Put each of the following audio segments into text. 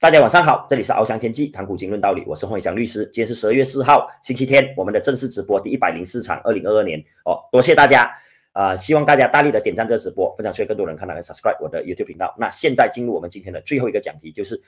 大家晚上好，这里是翱翔天际谈股经论道理，我是洪伟翔律师。今天是十二月四号，星期天，我们的正式直播第一百零四场，二零二二年哦，多谢大家啊！希望大家大力的点赞这个直播，分享出去更多人看到和 subscribe 我的 YouTube 频道。那现在进入我们今天的最后一个讲题，就是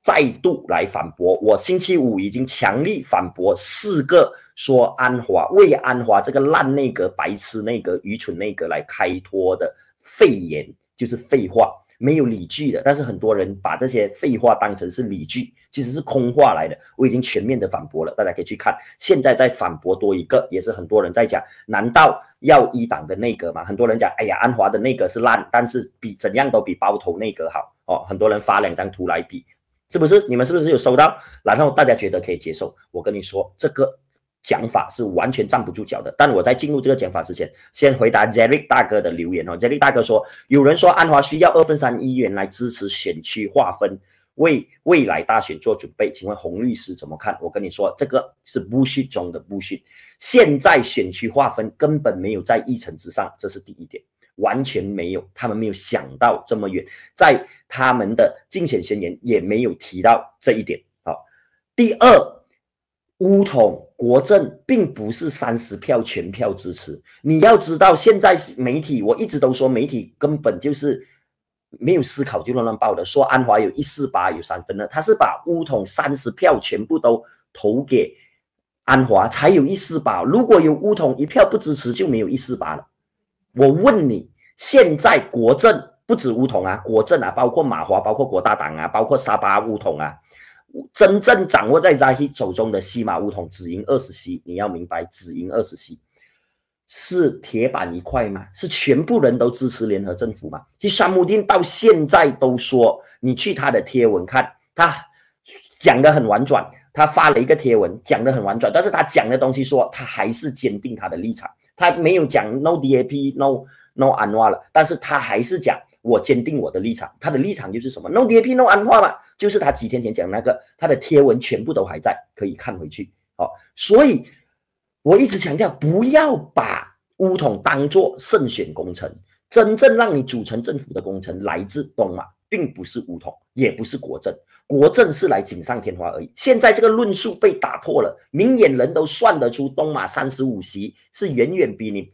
再度来反驳我星期五已经强力反驳四个说安华为安华这个烂内阁、白痴内阁、愚蠢内阁来开脱的废言，就是废话。没有理据的，但是很多人把这些废话当成是理据，其实是空话来的。我已经全面的反驳了，大家可以去看。现在在反驳多一个，也是很多人在讲，难道要一党的内阁吗？很多人讲，哎呀，安华的内阁是烂，但是比怎样都比包头内阁好哦。很多人发两张图来比，是不是？你们是不是有收到？然后大家觉得可以接受？我跟你说，这个。讲法是完全站不住脚的，但我在进入这个讲法之前，先回答 Jerry 大哥的留言哦。Jerry 大哥说，有人说安华需要二分三亿元来支持选区划分，为未来大选做准备，请问洪律师怎么看？我跟你说，这个是 Bush 中的 Bush，。现在选区划分根本没有在议程之上，这是第一点，完全没有，他们没有想到这么远，在他们的竞选宣言也没有提到这一点。好，第二。乌统国政并不是三十票全票支持，你要知道，现在媒体我一直都说媒体根本就是没有思考就乱乱报的，说安华有一四八有三分二，他是把乌统三十票全部都投给安华，才有一四八。如果有乌统一票不支持，就没有一四八了。我问你，现在国政不止乌统啊，国政啊，包括马华，包括国大党啊，包括沙巴乌统啊。真正掌握在 Zahi 手中的西马乌统只赢二十席，你要明白，只赢二十席是铁板一块吗？是全部人都支持联合政府吗？其实沙姆丁到现在都说，你去他的贴文看，他讲的很婉转，他发了一个贴文讲的很婉转，但是他讲的东西说他还是坚定他的立场，他没有讲 No DAP No No Anwar 了，但是他还是讲。我坚定我的立场，他的立场就是什么？No DAP No 安化嘛，就是他几天前讲那个，他的贴文全部都还在，可以看回去。好，所以我一直强调，不要把乌统当做胜选工程，真正让你组成政府的工程来自东马，并不是乌统，也不是国政，国政是来锦上添花而已。现在这个论述被打破了，明眼人都算得出，东马三十五席是远远比你。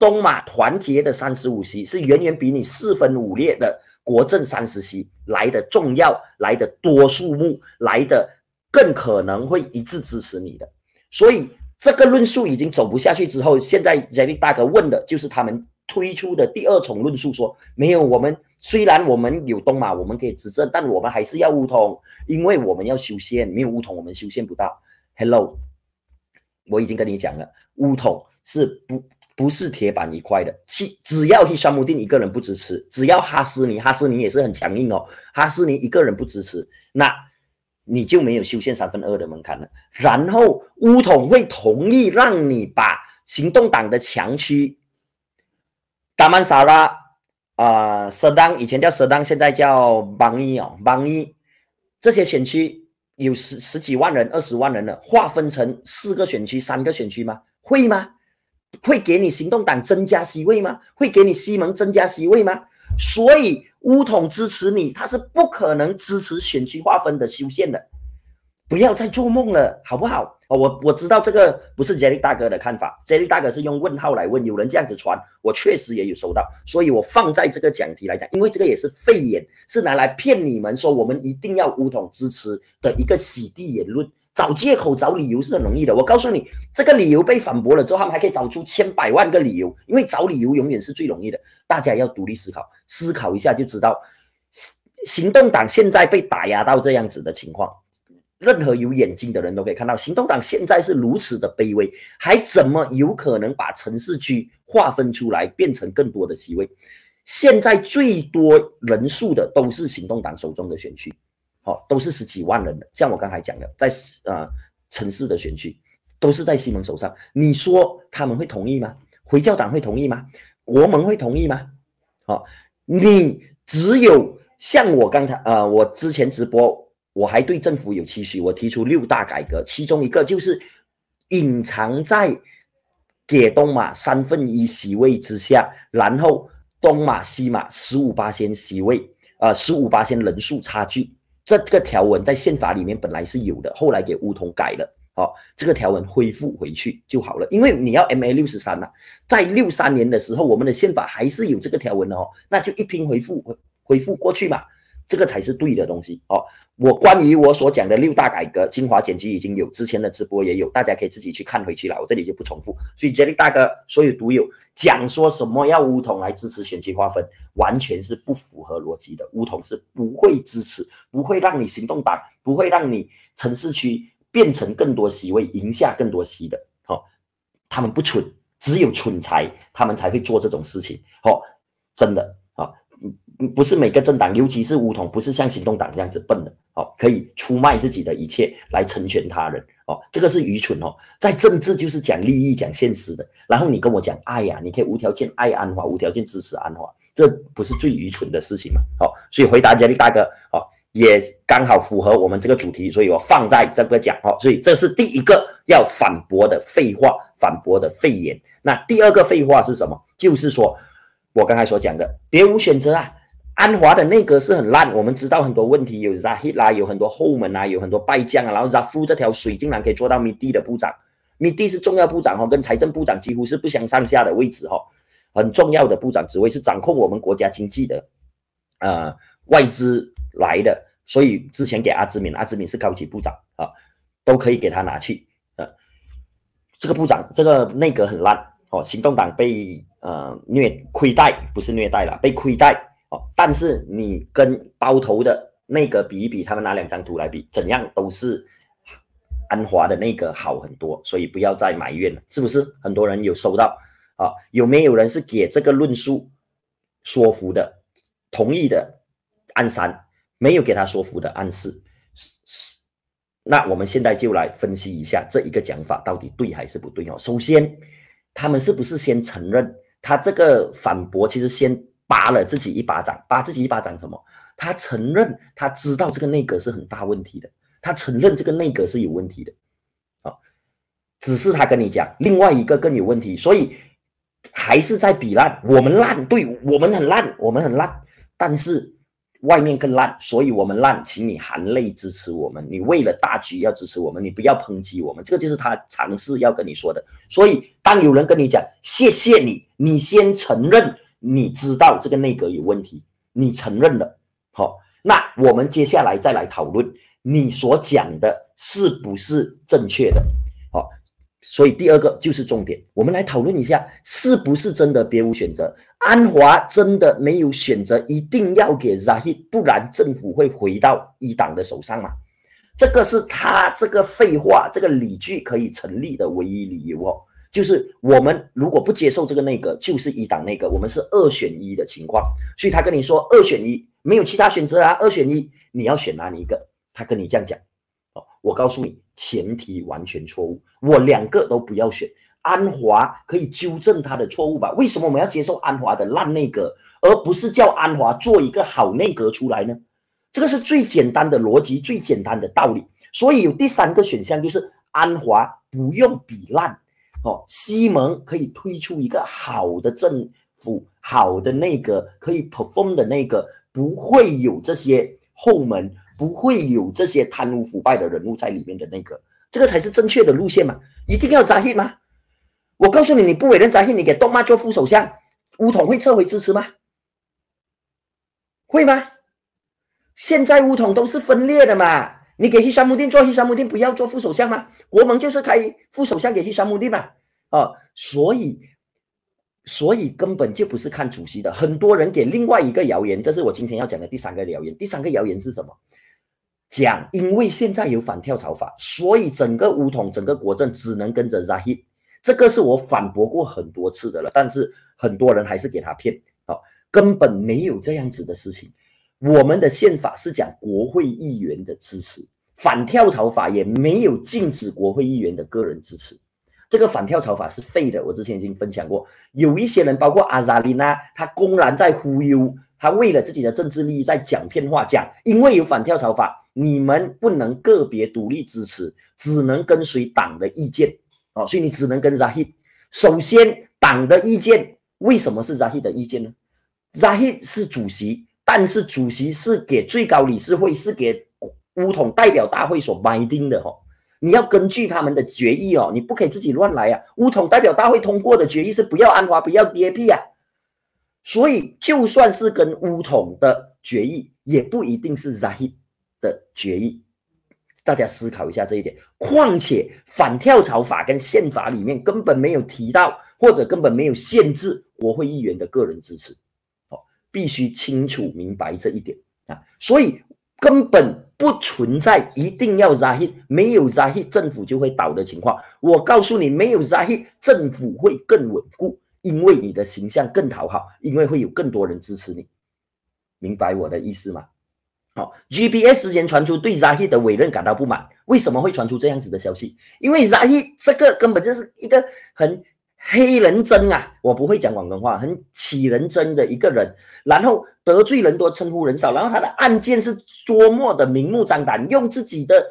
东马团结的三十五席是远远比你四分五裂的国政三十席来的重要，来的多数目，来的更可能会一致支持你的。所以这个论述已经走不下去之后，现在 j e 大哥问的就是他们推出的第二重论述，说没有我们虽然我们有东马，我们可以执政，但我们还是要乌统，因为我们要修宪，没有乌统我们修宪不到。Hello，我已经跟你讲了，乌统是不。不是铁板一块的，其只要希沙姆丁一个人不支持，只要哈斯尼，哈斯尼也是很强硬哦。哈斯尼一个人不支持，那你就没有修宪三分二的门槛了。然后乌统会同意让你把行动党的强区达曼萨拉啊，舍当以前叫舍当，现在叫邦伊哦，邦伊这些选区有十十几万人、二十万人了，划分成四个选区、三个选区吗？会吗？会给你行动党增加席位吗？会给你西蒙增加席位吗？所以乌统支持你，他是不可能支持选区划分的修宪的。不要再做梦了，好不好？哦，我我知道这个不是 Jerry 大哥的看法，Jerry 大哥是用问号来问，有人这样子传，我确实也有收到，所以我放在这个讲题来讲，因为这个也是废言，是拿来骗你们说我们一定要乌统支持的一个洗地言论。找借口、找理由是很容易的。我告诉你，这个理由被反驳了之后，他们还可以找出千百万个理由。因为找理由永远是最容易的。大家要独立思考，思考一下就知道，行动党现在被打压到这样子的情况，任何有眼睛的人都可以看到，行动党现在是如此的卑微，还怎么有可能把城市区划分出来，变成更多的席位？现在最多人数的都是行动党手中的选区。好，都是十几万人的，像我刚才讲的，在呃城市的选区，都是在西蒙手上。你说他们会同意吗？回教党会同意吗？国盟会同意吗？好，你只有像我刚才呃，我之前直播，我还对政府有期许，我提出六大改革，其中一个就是隐藏在给东马三分一席位之下，然后东马西马十五八仙席位，呃，十五八仙人数差距。这个条文在宪法里面本来是有的，后来给乌统改了。哦，这个条文恢复回去就好了。因为你要 M A 六十三呐，在六三年的时候，我们的宪法还是有这个条文的哦，那就一拼回复回恢复过去嘛，这个才是对的东西哦。我关于我所讲的六大改革精华剪辑已经有，之前的直播也有，大家可以自己去看回去了，我这里就不重复。所以杰力大哥，所有读友讲说什么要乌统来支持选区划分，完全是不符合逻辑的。乌统是不会支持，不会让你行动党，不会让你城市区。变成更多席位，赢下更多席的，哦，他们不蠢，只有蠢才，他们才会做这种事情，哦，真的，不是每个政党，尤其是乌统，不是像行动党这样子笨的，哦，可以出卖自己的一切来成全他人，哦，这个是愚蠢哦，在政治就是讲利益、讲现实的，然后你跟我讲爱呀，你可以无条件爱安华，无条件支持安华，这不是最愚蠢的事情吗？哦，所以回答杰力大哥，哦。也刚好符合我们这个主题，所以我放在这个讲哦。所以这是第一个要反驳的废话，反驳的废言。那第二个废话是什么？就是说我刚才所讲的，别无选择啊。安华的内阁是很烂，我们知道很多问题，有 Zahid 啦，有很多后门啊，有很多败将啊。然后 Zafu 这条水竟然可以做到 Midi 的部长，Midi 是重要部长哦，跟财政部长几乎是不相上下的位置哈，很重要的部长职位是掌控我们国家经济的，呃，外资。来的，所以之前给阿兹敏，阿兹敏是高级部长啊，都可以给他拿去啊。这个部长，这个内阁很烂哦，行动党被呃虐亏待，不是虐待了，被亏待哦。但是你跟包头的那个比一比，他们拿两张图来比，怎样都是安华的那个好很多，所以不要再埋怨了，是不是？很多人有收到啊？有没有人是给这个论述说服的、同意的？按三。没有给他说服的暗示，是那我们现在就来分析一下这一个讲法到底对还是不对哦。首先，他们是不是先承认他这个反驳，其实先扒了自己一巴掌，扒自己一巴掌什么？他承认他知道这个内阁是很大问题的，他承认这个内阁是有问题的，啊，只是他跟你讲另外一个更有问题，所以还是在比烂，我们烂，对我们很烂，我们很烂，但是。外面更烂，所以我们烂，请你含泪支持我们。你为了大局要支持我们，你不要抨击我们。这个就是他尝试要跟你说的。所以，当有人跟你讲谢谢你，你先承认你知道这个内阁有问题，你承认了，好，那我们接下来再来讨论你所讲的是不是正确的。好所以第二个就是重点，我们来讨论一下，是不是真的别无选择？安华真的没有选择，一定要给 Zahid，不然政府会回到一党的手上吗？这个是他这个废话，这个理据可以成立的唯一理由哦。就是我们如果不接受这个内阁，就是一党内阁，我们是二选一的情况。所以他跟你说二选一，没有其他选择啊，二选一，你要选哪一个？他跟你这样讲。哦我告诉你，前提完全错误。我两个都不要选，安华可以纠正他的错误吧？为什么我们要接受安华的烂内阁，而不是叫安华做一个好内阁出来呢？这个是最简单的逻辑，最简单的道理。所以有第三个选项，就是安华不用比烂哦，西蒙可以推出一个好的政府、好的内阁，可以 perform 的那个，不会有这些后门。不会有这些贪污腐败的人物在里面的那个，这个才是正确的路线嘛？一定要扎希吗？我告诉你，你不委任扎希，你给东妈做副首相，乌统会撤回支持吗？会吗？现在乌统都是分裂的嘛？你给希山姆丁做，希山姆丁不要做副首相吗？国盟就是开副首相给希山姆丁嘛？啊，所以。所以根本就不是看主席的，很多人给另外一个谣言，这是我今天要讲的第三个谣言。第三个谣言是什么？讲因为现在有反跳槽法，所以整个乌统、整个国政只能跟着 Zahid。这个是我反驳过很多次的了，但是很多人还是给他骗。好，根本没有这样子的事情。我们的宪法是讲国会议员的支持，反跳槽法也没有禁止国会议员的个人支持。这个反跳槽法是废的，我之前已经分享过。有一些人，包括阿扎利娜，他公然在忽悠，他为了自己的政治利益在讲骗话，讲因为有反跳槽法，你们不能个别独立支持，只能跟随党的意见哦，所以你只能跟 Zahid。首先，党的意见为什么是 Zahid 的意见呢？Zahid 是主席，但是主席是给最高理事会，是给乌统代表大会所 binding 的哦，你要根据他们的决议哦，你不可以自己乱来啊。乌统代表大会通过的决议是不要安华，不要 DAP 啊。所以就算是跟乌统的决议，也不一定是 Zahid 的决议。大家思考一下这一点。况且反跳槽法跟宪法里面根本没有提到，或者根本没有限制国会议员的个人支持。必须清楚明白这一点啊。所以根本不存在一定要扎伊没有扎伊政府就会倒的情况。我告诉你，没有扎伊政府会更稳固，因为你的形象更讨好，因为会有更多人支持你。明白我的意思吗？好，GPS 之前传出对扎伊的委任感到不满，为什么会传出这样子的消息？因为扎伊这个根本就是一个很黑人憎啊，我不会讲广东话，很起人憎的一个人，然后得罪人多，称呼人少，然后他的案件是多么的明目张胆，用自己的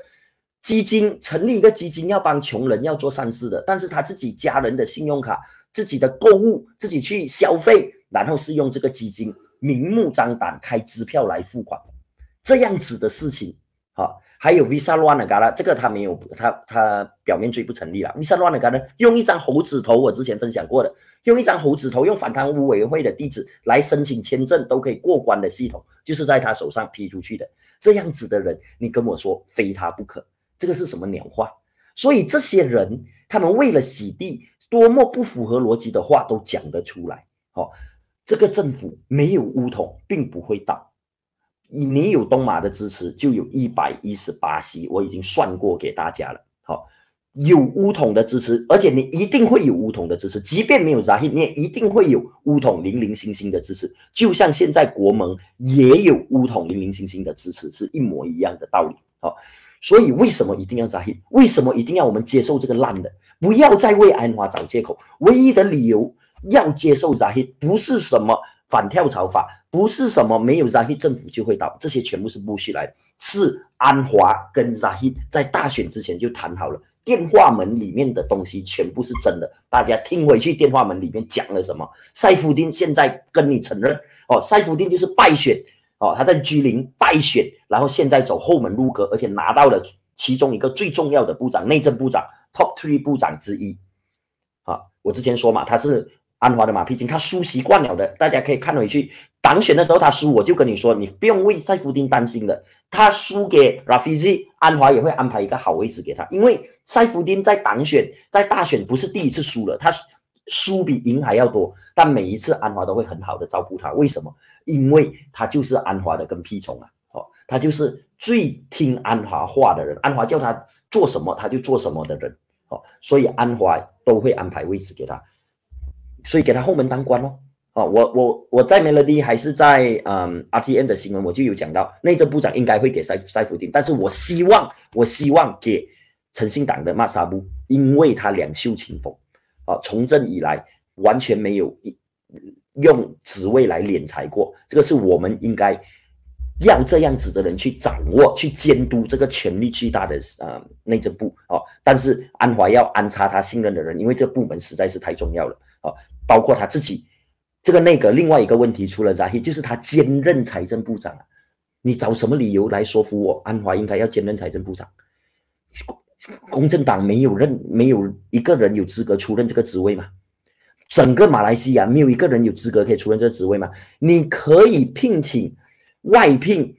基金成立一个基金，要帮穷人，要做善事的，但是他自己家人的信用卡、自己的购物、自己去消费，然后是用这个基金明目张胆开支票来付款。这样子的事情，还有 Visa 乱了嘎了，这个他没有，他他表面罪不成立了。Visa 乱了嘎呢，用一张猴子头，我之前分享过的，用一张猴子头，用反贪污委员会的地址来申请签证都可以过关的系统，就是在他手上批出去的。这样子的人，你跟我说非他不可，这个是什么鸟话？所以这些人，他们为了洗地，多么不符合逻辑的话都讲得出来。好，这个政府没有乌统，并不会倒。你有东马的支持，就有一百一十八席，我已经算过给大家了。好，有乌统的支持，而且你一定会有乌统的支持，即便没有扎希，你也一定会有乌统零零星星的支持。就像现在国盟也有乌统零零星星的支持，是一模一样的道理。好，所以为什么一定要扎希？为什么一定要我们接受这个烂的？不要再为安华找借口。唯一的理由要接受扎希，不是什么。反跳槽法不是什么没有 Zahid 政府就会倒，这些全部是不许来。是安华跟 Zahid 在大选之前就谈好了，电话门里面的东西全部是真的。大家听回去，电话门里面讲了什么？塞夫丁现在跟你承认哦，塞夫丁就是败选哦，他在居林败选，然后现在走后门入阁，而且拿到了其中一个最重要的部长，内政部长 Top Three 部长之一。啊，我之前说嘛，他是。安华的马屁精，他输习惯了的，大家可以看回去。党选的时候他输，我就跟你说，你不用为塞夫丁担心的。他输给 Rafizi，安华也会安排一个好位置给他，因为塞夫丁在党选，在大选不是第一次输了，他输比赢还要多，但每一次安华都会很好的照顾他。为什么？因为他就是安华的跟屁虫啊！哦，他就是最听安华话的人，安华叫他做什么他就做什么的人。哦，所以安华都会安排位置给他。所以给他后门当官哦，哦，我我我在 Melody 还是在嗯 RTN 的新闻，我就有讲到内政部长应该会给塞塞福丁，但是我希望我希望给诚信党的马萨布，因为他两袖清风，啊，从政以来完全没有用职位来敛财过，这个是我们应该要这样子的人去掌握、去监督这个权力巨大的呃内政部哦，但是安华要安插他信任的人，因为这部门实在是太重要了。啊，包括他自己这个内阁，另外一个问题，出了啥就是他兼任财政部长。你找什么理由来说服我，安华应该要兼任财政部长？公正党没有任，没有一个人有资格出任这个职位吗？整个马来西亚没有一个人有资格可以出任这个职位吗？你可以聘请外聘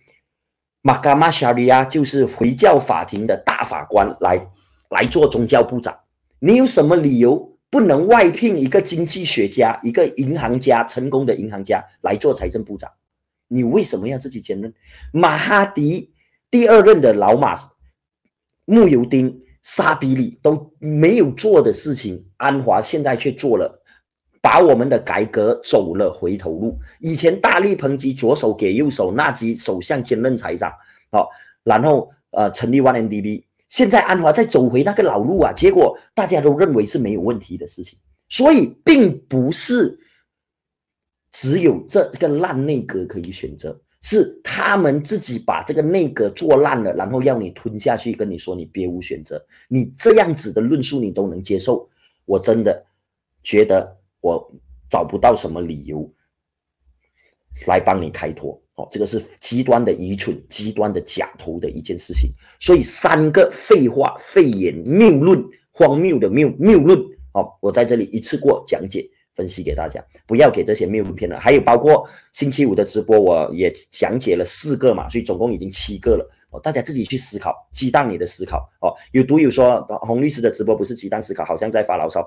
马嘎马沙利亚，就是回教法庭的大法官来来做宗教部长。你有什么理由？不能外聘一个经济学家、一个银行家、成功的银行家来做财政部长，你为什么要自己兼任？马哈迪第二任的老马穆尤丁、沙比里都没有做的事情，安华现在却做了，把我们的改革走了回头路。以前大力抨击左手给右手，纳吉首相兼任财长，好，然后呃成立 OneNDB。现在安华再走回那个老路啊，结果大家都认为是没有问题的事情，所以并不是只有这个烂内阁可以选择，是他们自己把这个内阁做烂了，然后要你吞下去，跟你说你别无选择，你这样子的论述你都能接受，我真的觉得我找不到什么理由来帮你开脱。哦，这个是极端的愚蠢、极端的假头的一件事情。所以三个废话、废言、谬论、荒谬的谬谬论，哦，我在这里一次过讲解分析给大家，不要给这些谬论骗了。还有包括星期五的直播，我也讲解了四个嘛，所以总共已经七个了。哦，大家自己去思考，激荡你的思考。哦，有读友说洪律师的直播不是激荡思考，好像在发牢骚。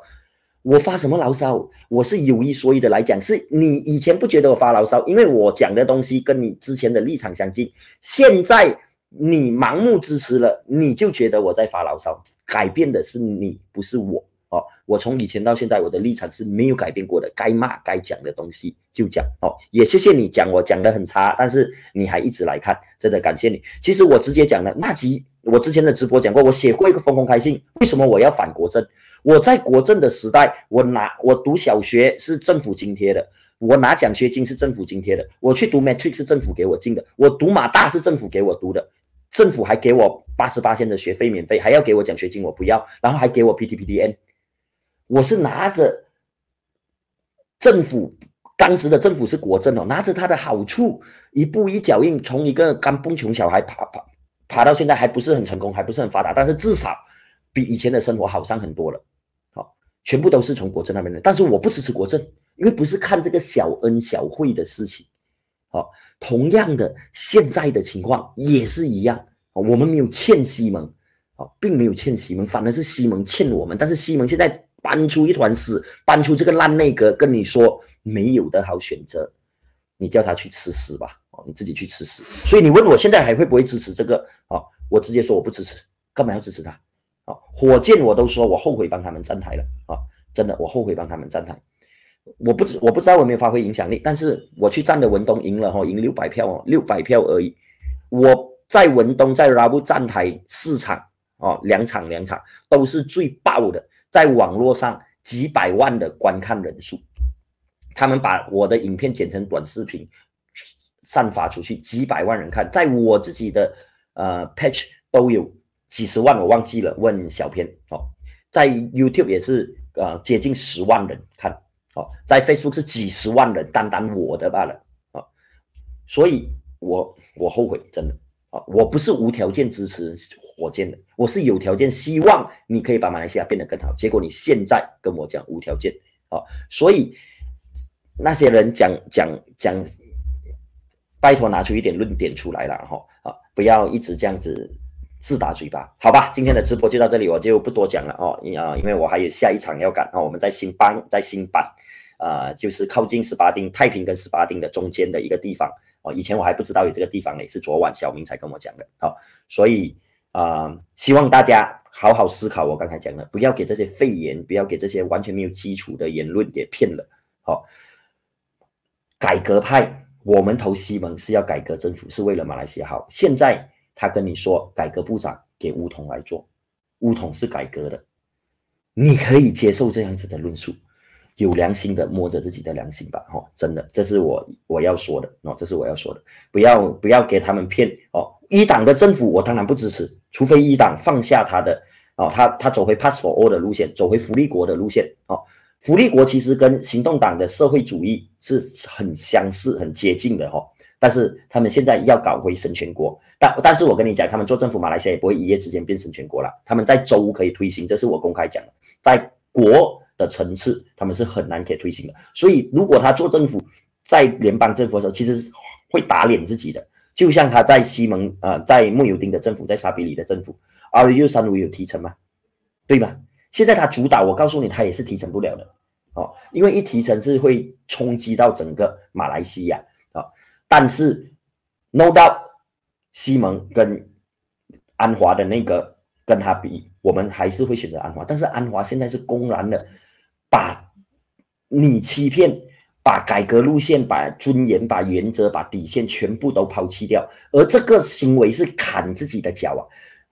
我发什么牢骚？我是有一说一的来讲，是你以前不觉得我发牢骚，因为我讲的东西跟你之前的立场相近。现在你盲目支持了，你就觉得我在发牢骚。改变的是你，不是我哦。我从以前到现在，我的立场是没有改变过的。该骂该讲的东西就讲哦。也谢谢你讲我讲的很差，但是你还一直来看，真的感谢你。其实我直接讲了，那集我之前的直播讲过，我写过一个封公开信，为什么我要反国政？我在国政的时代，我拿我读小学是政府津贴的，我拿奖学金是政府津贴的，我去读 Matrix 是政府给我进的，我读马大是政府给我读的，政府还给我八十八千的学费免费，还要给我奖学金，我不要，然后还给我 PTPTN，我是拿着政府当时的政府是国政哦，拿着他的好处，一步一脚印，从一个刚蹦穷小孩爬爬爬到现在还不是很成功，还不是很发达，但是至少比以前的生活好上很多了。好全部都是从国政那边的，但是我不支持国政，因为不是看这个小恩小惠的事情。好，同样的，现在的情况也是一样。我们没有欠西蒙，啊，并没有欠西蒙，反而是西蒙欠我们。但是西蒙现在搬出一团屎，搬出这个烂内阁，跟你说没有的好选择，你叫他去吃屎吧，你自己去吃屎。所以你问我现在还会不会支持这个？啊，我直接说我不支持，干嘛要支持他？啊，火箭我都说我后悔帮他们站台了啊！真的，我后悔帮他们站台。我不知我不知道我没有发挥影响力，但是我去站的文东赢了哈，赢六百票哦，六百票而已。我在文东在拉布站台四场哦，两场两场都是最爆的，在网络上几百万的观看人数，他们把我的影片剪成短视频散发出去，几百万人看，在我自己的呃 page 都有。几十万我忘记了，问小编哦，在 YouTube 也是呃接近十万人看哦，在 Facebook 是几十万人，单单我的罢了啊，所以我我后悔真的啊，我不是无条件支持火箭的，我是有条件希望你可以把马来西亚变得更好，结果你现在跟我讲无条件啊，所以那些人讲讲讲，拜托拿出一点论点出来了哈啊，不要一直这样子。自打嘴巴，好吧，今天的直播就到这里，我就不多讲了哦，啊，因为我还有下一场要赶啊，我们在新邦，在新版，啊，就是靠近十八丁太平跟十八丁的中间的一个地方哦，以前我还不知道有这个地方呢，是昨晚小明才跟我讲的，好，所以啊，希望大家好好思考我刚才讲的，不要给这些肺炎，不要给这些完全没有基础的言论给骗了，好，改革派，我们投西蒙是要改革政府，是为了马来西亚好，现在。他跟你说，改革部长给乌统来做，乌统是改革的，你可以接受这样子的论述，有良心的摸着自己的良心吧，哈，真的，这是我我要说的哦，这是我要说的，不要不要给他们骗哦，一党的政府我当然不支持，除非一党放下他的哦，他他走回 pass for all 的路线，走回福利国的路线哦，福利国其实跟行动党的社会主义是很相似、很接近的哈。但是他们现在要搞回神权国，但但是我跟你讲，他们做政府，马来西亚也不会一夜之间变神权国了。他们在州可以推行，这是我公开讲的，在国的层次，他们是很难可以推行的。所以，如果他做政府，在联邦政府的时候，其实会打脸自己的。就像他在西蒙啊，在穆尤丁的政府，在沙比里的政府，R U 三五有提成吗？对吧？现在他主导，我告诉你，他也是提成不了的哦，因为一提成是会冲击到整个马来西亚啊。但是，no doubt，西蒙跟安华的那个跟他比，我们还是会选择安华。但是安华现在是公然的把你欺骗，把改革路线、把尊严、把原则、把底线全部都抛弃掉，而这个行为是砍自己的脚啊！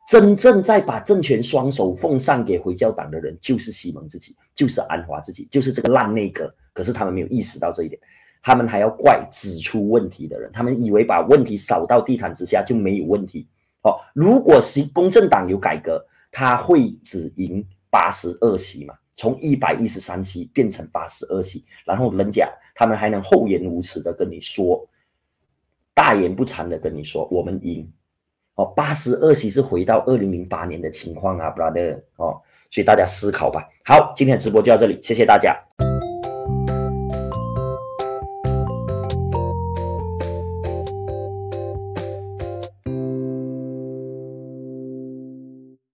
真正在把政权双手奉上给回教党的人，就是西蒙自己，就是安华自己，就是这个烂内阁。可是他们没有意识到这一点。他们还要怪指出问题的人，他们以为把问题扫到地毯之下就没有问题。哦，如果是公正党有改革，他会只赢八十二席嘛？从一百一十三席变成八十二席，然后人家他们还能厚颜无耻的跟你说，大言不惭的跟你说，我们赢。哦，八十二席是回到二零零八年的情况啊，brother。哦，所以大家思考吧。好，今天的直播就到这里，谢谢大家。